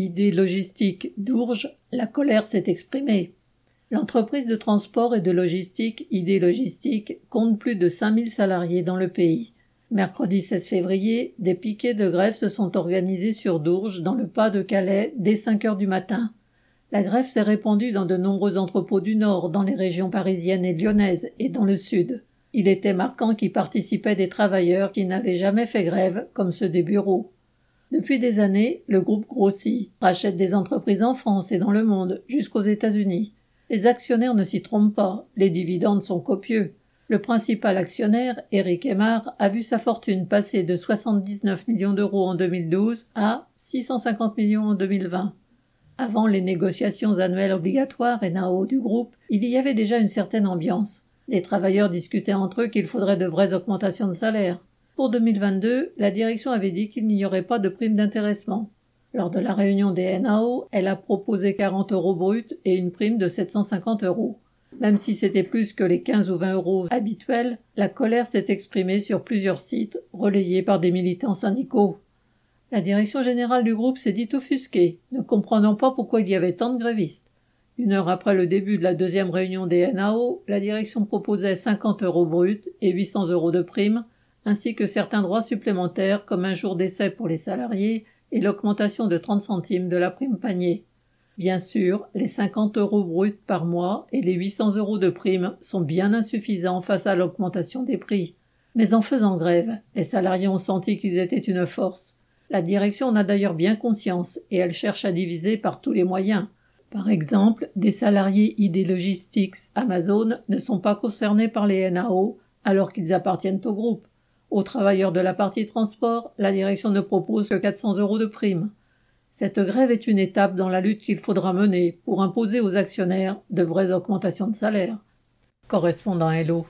ID Logistique d'Ourges, la colère s'est exprimée. L'entreprise de transport et de logistique ID Logistique compte plus de 5000 salariés dans le pays. Mercredi 16 février, des piquets de grève se sont organisés sur Dourges, dans le pas de Calais, dès 5 heures du matin. La grève s'est répandue dans de nombreux entrepôts du Nord, dans les régions parisiennes et lyonnaises, et dans le Sud. Il était marquant qu'y participaient des travailleurs qui n'avaient jamais fait grève, comme ceux des bureaux. Depuis des années, le groupe grossit, rachète des entreprises en France et dans le monde, jusqu'aux États-Unis. Les actionnaires ne s'y trompent pas, les dividendes sont copieux. Le principal actionnaire, Eric Emar, a vu sa fortune passer de 79 millions d'euros en 2012 à 650 millions en 2020. Avant les négociations annuelles obligatoires et NAO du groupe, il y avait déjà une certaine ambiance. Les travailleurs discutaient entre eux qu'il faudrait de vraies augmentations de salaire. Pour 2022, la direction avait dit qu'il n'y aurait pas de prime d'intéressement. Lors de la réunion des NAO, elle a proposé 40 euros bruts et une prime de 750 euros. Même si c'était plus que les 15 ou 20 euros habituels, la colère s'est exprimée sur plusieurs sites, relayés par des militants syndicaux. La direction générale du groupe s'est dit offusquée, ne comprenant pas pourquoi il y avait tant de grévistes. Une heure après le début de la deuxième réunion des NAO, la direction proposait 50 euros bruts et 800 euros de primes, ainsi que certains droits supplémentaires comme un jour d'essai pour les salariés et l'augmentation de 30 centimes de la prime panier. Bien sûr, les 50 euros bruts par mois et les 800 euros de prime sont bien insuffisants face à l'augmentation des prix. Mais en faisant grève, les salariés ont senti qu'ils étaient une force. La direction en a d'ailleurs bien conscience et elle cherche à diviser par tous les moyens. Par exemple, des salariés ID Logistics Amazon ne sont pas concernés par les NAO alors qu'ils appartiennent au groupe. Aux travailleurs de la partie transport, la direction ne propose que 400 euros de prime. Cette grève est une étape dans la lutte qu'il faudra mener pour imposer aux actionnaires de vraies augmentations de salaire. Correspondant Hello.